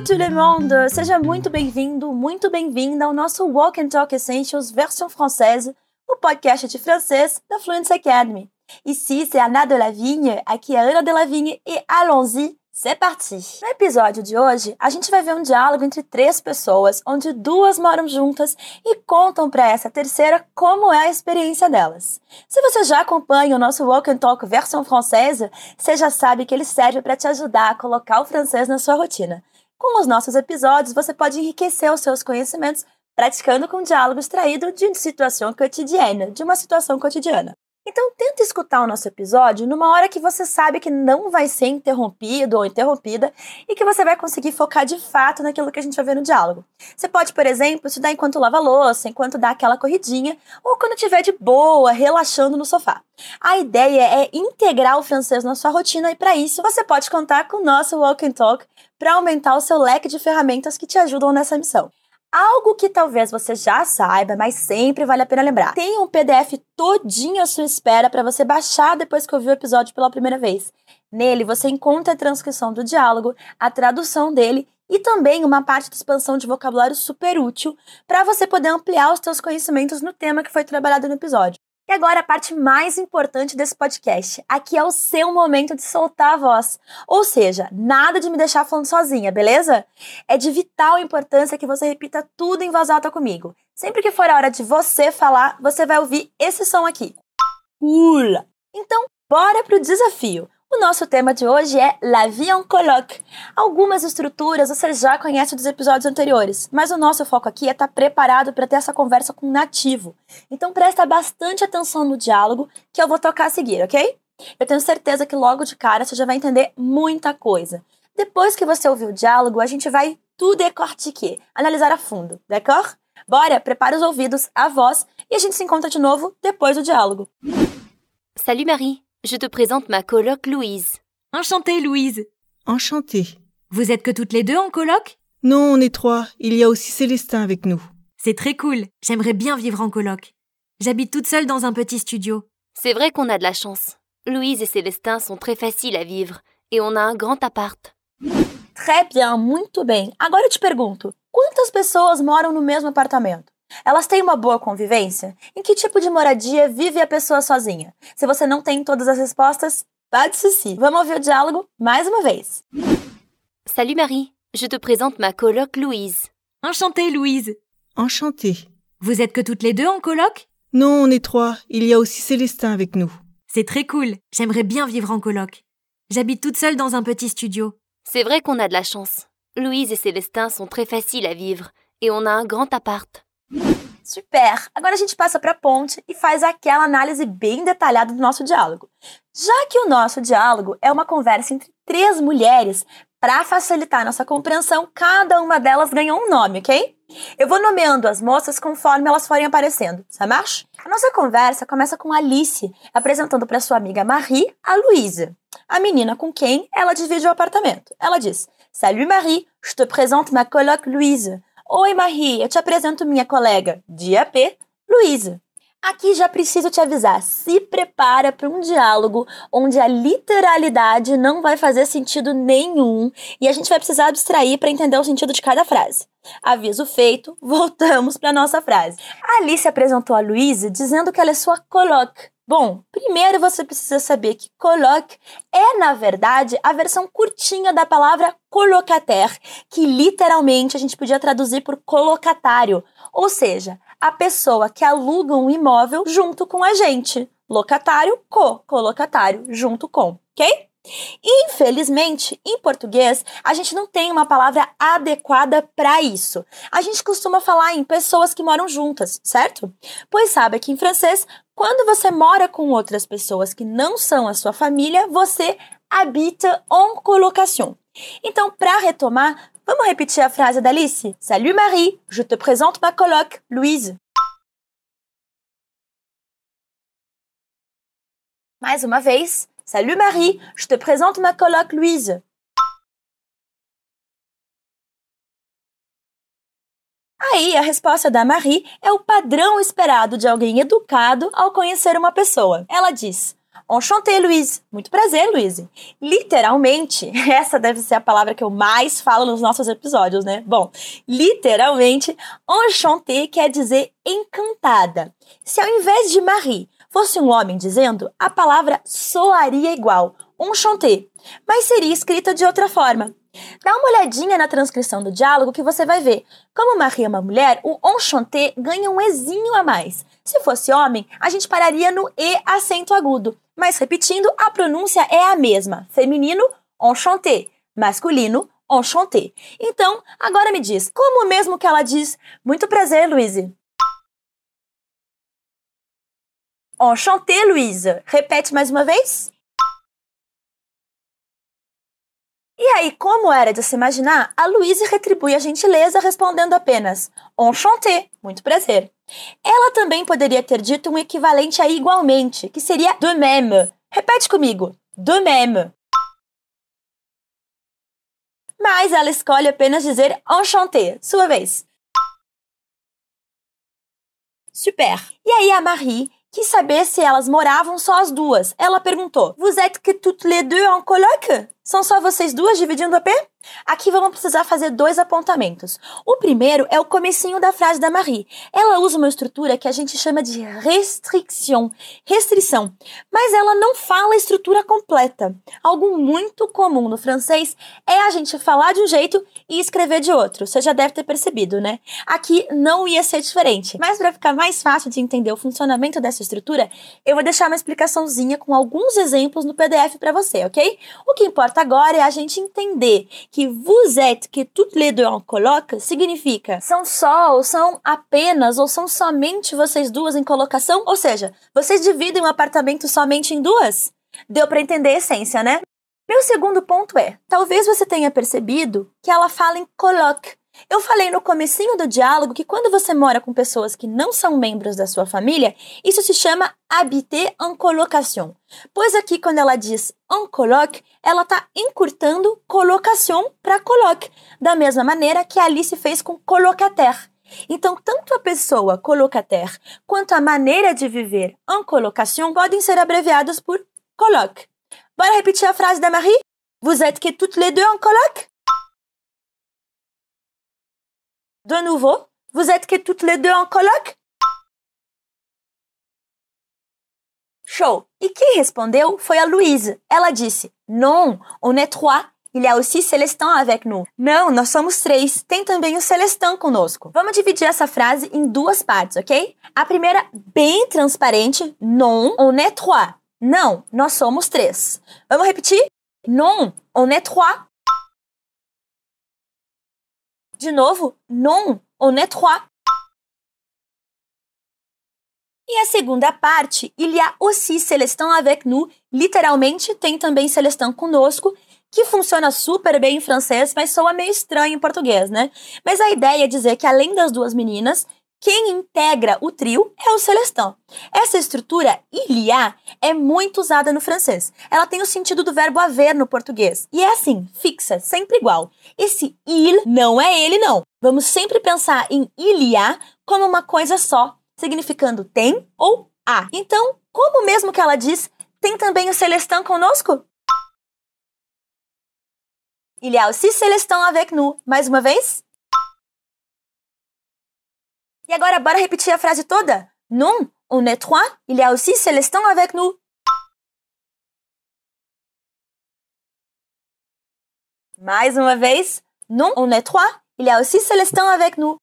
Hello tout le monde! Seja muito bem-vindo, muito bem-vinda ao nosso Walk and Talk Essentials versão française, o podcast de francês da Fluency Academy. Ici, c'est Anna de Lavigne, aqui é Ana de Lavigne e allons-y, c'est parti! No episódio de hoje, a gente vai ver um diálogo entre três pessoas, onde duas moram juntas e contam para essa terceira como é a experiência delas. Se você já acompanha o nosso Walk and Talk versão francesa, você já sabe que ele serve para te ajudar a colocar o francês na sua rotina. Com os nossos episódios, você pode enriquecer os seus conhecimentos praticando com diálogo extraído de uma situação cotidiana, de uma situação cotidiana. Então, tenta escutar o nosso episódio numa hora que você sabe que não vai ser interrompido ou interrompida e que você vai conseguir focar de fato naquilo que a gente vai ver no diálogo. Você pode, por exemplo, estudar enquanto lava louça, enquanto dá aquela corridinha ou quando estiver de boa, relaxando no sofá. A ideia é integrar o francês na sua rotina e para isso você pode contar com o nosso Walk and Talk para aumentar o seu leque de ferramentas que te ajudam nessa missão. Algo que talvez você já saiba, mas sempre vale a pena lembrar. Tem um PDF todinho à sua espera para você baixar depois que ouvir o episódio pela primeira vez. Nele você encontra a transcrição do diálogo, a tradução dele e também uma parte de expansão de vocabulário super útil para você poder ampliar os seus conhecimentos no tema que foi trabalhado no episódio. E agora a parte mais importante desse podcast. Aqui é o seu momento de soltar a voz. Ou seja, nada de me deixar falando sozinha, beleza? É de vital importância que você repita tudo em voz alta comigo. Sempre que for a hora de você falar, você vai ouvir esse som aqui. Ula! Então, bora pro desafio. O nosso tema de hoje é La vie en coloc. Algumas estruturas você já conhece dos episódios anteriores, mas o nosso foco aqui é estar tá preparado para ter essa conversa com um nativo. Então presta bastante atenção no diálogo que eu vou tocar a seguir, ok? Eu tenho certeza que logo de cara você já vai entender muita coisa. Depois que você ouvir o diálogo, a gente vai tudo décortiquer, analisar a fundo, d'accord? Bora, prepara os ouvidos, a voz e a gente se encontra de novo depois do diálogo. Salut Marie Je te présente ma coloc Louise. Enchantée, Louise. Enchantée. Vous êtes que toutes les deux en coloc? Non, on est trois. Il y a aussi Célestin avec nous. C'est très cool. J'aimerais bien vivre en coloc. J'habite toute seule dans un petit studio. C'est vrai qu'on a de la chance. Louise et Célestin sont très faciles à vivre et on a un grand appart. Très bien, muito bem. Agora eu te pergunto, quantas pessoas moram no mesmo apartamento? Elas têm uma boa convivência? Em que tipo de moradia vive a pessoa sozinha? Se você não tem todas as respostas, pas de souci. Vamos ouvir o diálogo mais uma vez. Salut Marie, je te présente ma coloc Louise. Enchantée, Louise. Enchantée. Vous êtes que toutes les deux en coloc? Non, on est trois. Il y a aussi Célestin avec nous. C'est très cool. J'aimerais bien vivre en coloc. J'habite toute seule dans un petit studio. C'est vrai qu'on a de la chance. Louise et Célestin sont très faciles à vivre et on a un grand appart. Super! Agora a gente passa para a ponte e faz aquela análise bem detalhada do nosso diálogo. Já que o nosso diálogo é uma conversa entre três mulheres, para facilitar nossa compreensão, cada uma delas ganhou um nome, ok? Eu vou nomeando as moças conforme elas forem aparecendo, ça marche? A nossa conversa começa com Alice apresentando para sua amiga Marie a Louise, a menina com quem ela divide o apartamento. Ela diz: Salut Marie, je te présente ma coloc Louise. Oi, Marie, eu te apresento minha colega de AP, Luísa. Aqui já preciso te avisar, se prepara para um diálogo onde a literalidade não vai fazer sentido nenhum e a gente vai precisar abstrair para entender o sentido de cada frase. Aviso feito, voltamos para nossa frase. A Alice apresentou a Luísa dizendo que ela é sua coloc, Bom, primeiro você precisa saber que coloc é, na verdade, a versão curtinha da palavra colocataire, que literalmente a gente podia traduzir por colocatário, ou seja, a pessoa que aluga um imóvel junto com a gente. Locatário, co, colocatário, junto com, ok? Infelizmente, em português, a gente não tem uma palavra adequada para isso. A gente costuma falar em pessoas que moram juntas, certo? Pois sabe que em francês, quando você mora com outras pessoas que não são a sua família, você habita en colocation. Então, para retomar, vamos repetir a frase da Alice? Salut Marie, je te présente ma coloc, Louise. Mais uma vez, Salut Marie, je te présente ma coloc Louise. Aí, a resposta da Marie é o padrão esperado de alguém educado ao conhecer uma pessoa. Ela diz: Enchanté, Louise. Muito prazer, Louise. Literalmente, essa deve ser a palavra que eu mais falo nos nossos episódios, né? Bom, literalmente, enchanté quer dizer encantada. Se ao invés de Marie fosse um homem dizendo, a palavra soaria igual, enchanté, mas seria escrita de outra forma. Dá uma olhadinha na transcrição do diálogo que você vai ver. Como Marie é uma mulher, o enchanté ganha um ezinho a mais. Se fosse homem, a gente pararia no E acento agudo. Mas repetindo, a pronúncia é a mesma. Feminino, enchanté. Masculino, enchanté. Então, agora me diz, como mesmo que ela diz? Muito prazer, Louise. Enchanté, Louise. Repete mais uma vez. E aí, como era de se imaginar, a Louise retribui a gentileza respondendo apenas Enchanté, muito prazer. Ela também poderia ter dito um equivalente a igualmente, que seria de même. Repete comigo, de même. Mas ela escolhe apenas dizer enchanté, sua vez. Super. E aí a Marie quis saber se elas moravam só as duas. Ela perguntou: Vous êtes que toutes les deux en coloc? São só vocês duas dividindo a P? Aqui vamos precisar fazer dois apontamentos. O primeiro é o comecinho da frase da Marie. Ela usa uma estrutura que a gente chama de restriction, restrição, mas ela não fala a estrutura completa. Algo muito comum no francês é a gente falar de um jeito e escrever de outro. Você já deve ter percebido, né? Aqui não ia ser diferente. Mas para ficar mais fácil de entender o funcionamento dessa estrutura, eu vou deixar uma explicaçãozinha com alguns exemplos no PDF para você, ok? O que importa agora é a gente entender que vous êtes, que toutes les deux significa são só, ou são apenas, ou são somente vocês duas em colocação? Ou seja, vocês dividem um apartamento somente em duas? Deu para entender a essência, né? Meu segundo ponto é, talvez você tenha percebido que ela fala em coloque, eu falei no comecinho do diálogo que quando você mora com pessoas que não são membros da sua família, isso se chama habiter en colocation. Pois aqui quando ela diz en coloc, ela está encurtando colocation para coloc, da mesma maneira que Alice fez com colocataire. Então, tanto a pessoa colocataire quanto a maneira de viver en colocation podem ser abreviados por coloc. Bora repetir a frase da Marie? Vous êtes que toutes les deux en coloc? De nouveau, vous êtes que toutes les deux en coloc? Show! E quem respondeu foi a Louise. Ela disse: Non, on est trois. Il y a aussi Celestin avec nous. Não, nós somos três. Tem também o Celestin conosco. Vamos dividir essa frase em duas partes, ok? A primeira, bem transparente: Non, on est trois. Não, nós somos três. Vamos repetir? Non, on est trois. De novo, non, on est trois. E a segunda parte, il y a aussi Celestin avec nous, literalmente tem também Celestin conosco, que funciona super bem em francês, mas soa meio estranho em português, né? Mas a ideia é dizer que além das duas meninas, quem integra o trio é o Celestin. Essa estrutura ilia é muito usada no francês. Ela tem o sentido do verbo haver no português. E é assim, fixa, sempre igual. Esse il não é ele, não. Vamos sempre pensar em ilia como uma coisa só, significando tem ou há. Então, como mesmo que ela diz, tem também o Celestin conosco? Il y a aussi Celestin avec nous. Mais uma vez? E agora, bora repetir a frase toda? Non, on est trois, il y a aussi Célestin avec nous. Mais uma vez. Non, on est trois, il y a aussi Célestin avec nous.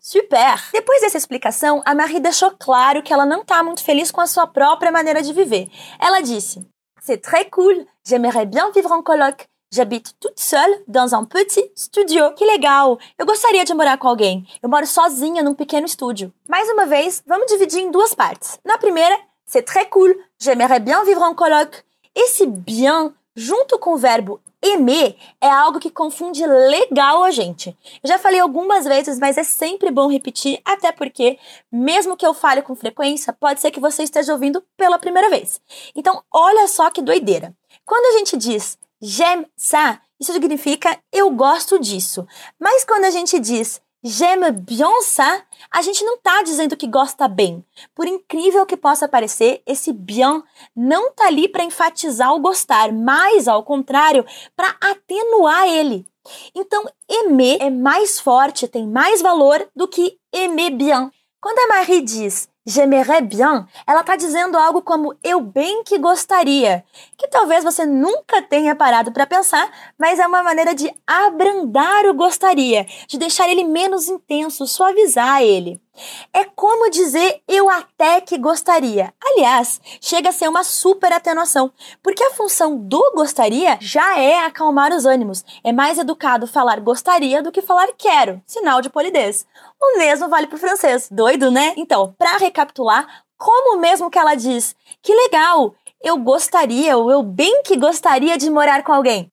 Super! Depois dessa explicação, a Marie deixou claro que ela não está muito feliz com a sua própria maneira de viver. Ela disse: C'est très cool, j'aimerais bien vivre en coloc. J'habite toute seule dans un petit studio. Que legal! Eu gostaria de morar com alguém. Eu moro sozinha num pequeno estúdio. Mais uma vez, vamos dividir em duas partes. Na primeira, c'est très cool. J'aimerais bien vivre en coloc. Esse bien, junto com o verbo aimer, é algo que confunde legal a gente. Eu já falei algumas vezes, mas é sempre bom repetir, até porque, mesmo que eu fale com frequência, pode ser que você esteja ouvindo pela primeira vez. Então, olha só que doideira. Quando a gente diz j'aime ça, isso significa eu gosto disso. Mas quando a gente diz j'aime bien ça, a gente não tá dizendo que gosta bem. Por incrível que possa parecer, esse bien não tá ali para enfatizar o gostar, mas ao contrário, para atenuar ele. Então, aimer é mais forte, tem mais valor do que aimer bien. Quando a Marie diz j'aimerais bien, ela está dizendo algo como eu bem que gostaria, que talvez você nunca tenha parado para pensar, mas é uma maneira de abrandar o gostaria, de deixar ele menos intenso, suavizar ele. É como dizer eu até que gostaria. Aliás, chega a ser uma super atenuação, porque a função do gostaria já é acalmar os ânimos. É mais educado falar gostaria do que falar quero, sinal de polidez. O mesmo vale para o francês. Doido, né? Então, para recapitular, como mesmo que ela diz: "Que legal, eu gostaria, ou eu bem que gostaria de morar com alguém".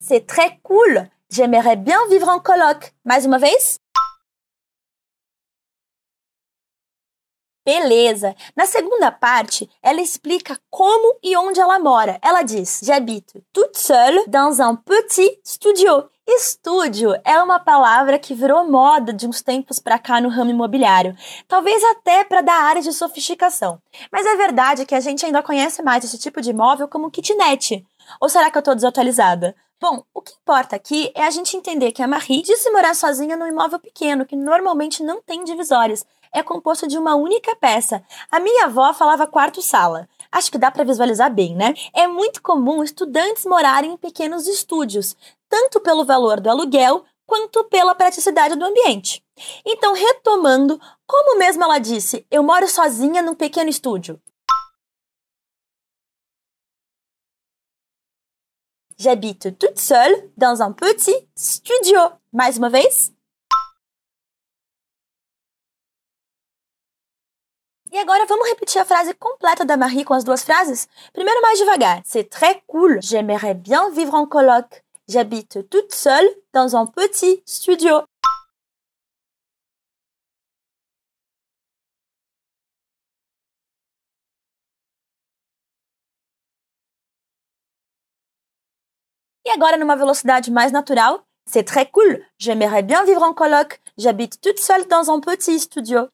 C'est très cool. J'aimerais bien vivre en coloc. Mais uma vez? Beleza. Na segunda parte, ela explica como e onde ela mora. Ela diz: J'habite toute seule dans un petit studio. Estúdio é uma palavra que virou moda de uns tempos para cá no ramo imobiliário, talvez até para dar área de sofisticação. Mas é verdade que a gente ainda conhece mais esse tipo de imóvel como kitnet. Ou será que eu estou desatualizada? Bom, o que importa aqui é a gente entender que a Marie disse morar sozinha num imóvel pequeno, que normalmente não tem divisórias. É composto de uma única peça. A minha avó falava quarto-sala. Acho que dá para visualizar bem, né? É muito comum estudantes morarem em pequenos estúdios, tanto pelo valor do aluguel quanto pela praticidade do ambiente. Então, retomando, como mesmo ela disse, eu moro sozinha num pequeno estúdio. J'habite toute seule dans un petit studio. Mais uma vez. E agora vamos repetir a frase completa da Marie com as duas frases? Primeiro mais devagar. C'est très cool. J'aimerais bien vivre en coloc. J'habite toute seule dans un petit studio. E agora, numa velocidade mais natural, c'est très cool. J'aimerais bien vivre en coloc. J'habite toute seule dans un petit studio.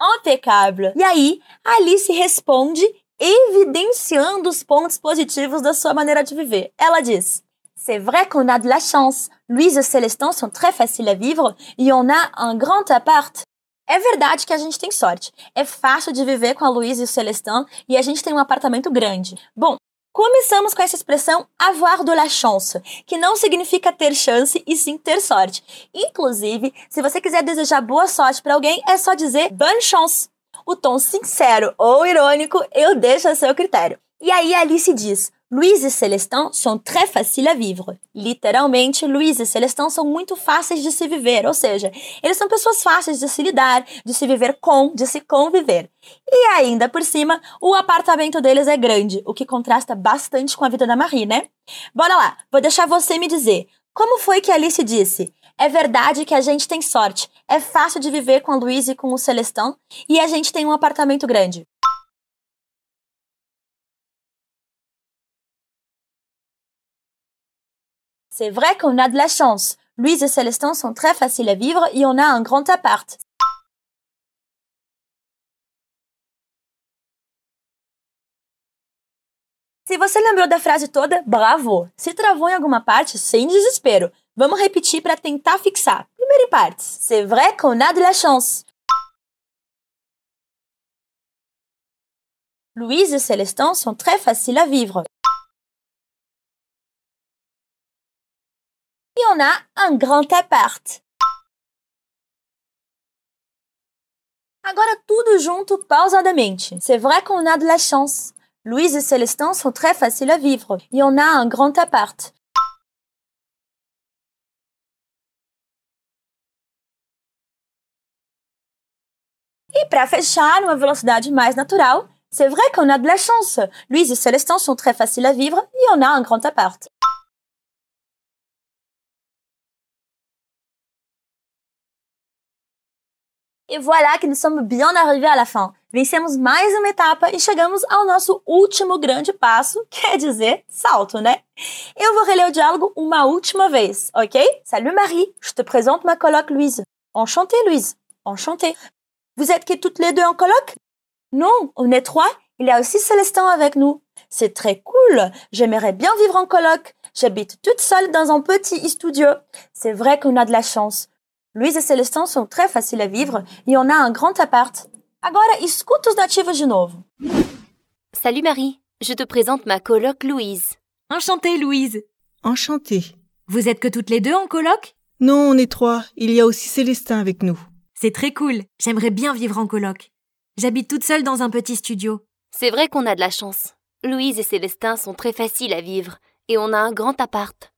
Impecável! E aí, Alice responde, evidenciando os pontos positivos da sua maneira de viver. Ela diz: C'est vrai qu'on a de la chance. Louise et Célestin sont très faciles à vivre et on a un grand appart. É verdade que a gente tem sorte. É fácil de viver com a Luísa e o Celestin e a gente tem um apartamento grande. Bom, começamos com essa expressão avoir de la chance, que não significa ter chance e sim ter sorte. Inclusive, se você quiser desejar boa sorte para alguém, é só dizer bonne chance. O tom sincero ou irônico eu deixo a seu critério. E aí Alice diz: Louise e Celestin sont très faciles à vivre. Literalmente, Louise e Celestin são muito fáceis de se viver, ou seja, eles são pessoas fáceis de se lidar, de se viver com, de se conviver. E ainda por cima, o apartamento deles é grande, o que contrasta bastante com a vida da Marie, né? Bora lá, vou deixar você me dizer. Como foi que Alice disse? É verdade que a gente tem sorte. É fácil de viver com a Louise e com o Celestin, e a gente tem um apartamento grande. C'est vrai qu'on a de la chance. Louise et Célestin sont très faciles à vivre et on a un grand appart. Se você lembrou da frase toda, bravo! Se travou em alguma parte, sem desespero. Vamos repetir para tentar fixar. Primeiro em partes. C'est vrai qu'on a de la chance. Louise et Célestin sont très faciles à vivre. On a un grand appart. Agora tudo junto pausadamente. C'est vrai qu'on a de la chance. Louise et Célestin sont très faciles à vivre. Et on a un grand appart. E para fechar, numa velocidade mais natural, c'est vrai qu'on a de la chance. Louise et Célestin sont très faciles à vivre et on a un grand appart. E voilà que nous sommes bien arrivés à la fin. Vencemos mais uma etapa e chegamos ao nosso último grande passo, quer dizer, salto, né? Eu vou reler o diálogo uma última vez, ok? Salut Marie, je te présente ma coloc Louise. Enchantée Louise, enchantée. Vous êtes que toutes les deux en coloc? Non, on est trois. Il y a aussi Célestin avec nous. C'est très cool. J'aimerais bien vivre en coloc. J'habite toute seule dans un petit studio. C'est vrai qu'on a de la chance. Louise et Célestin sont très faciles à vivre et on a un grand appart. Agora, escuta os nativos de novo. Salut Marie, je te présente ma coloc Louise. Enchantée, Louise. Enchantée. Vous êtes que toutes les deux en coloc? Non, on est trois. Il y a aussi Célestin avec nous. C'est très cool. J'aimerais bien vivre en coloc. J'habite toute seule dans un petit studio. C'est vrai qu'on a de la chance. Louise et Célestin sont très faciles à vivre et on a un grand appart.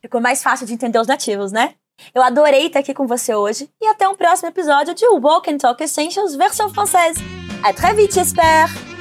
Ficou mais fácil de entender os nativos, né? Eu adorei estar aqui com você hoje e até um próximo episódio de Walk and Talk Essentials versão française. À très vite, j'espère!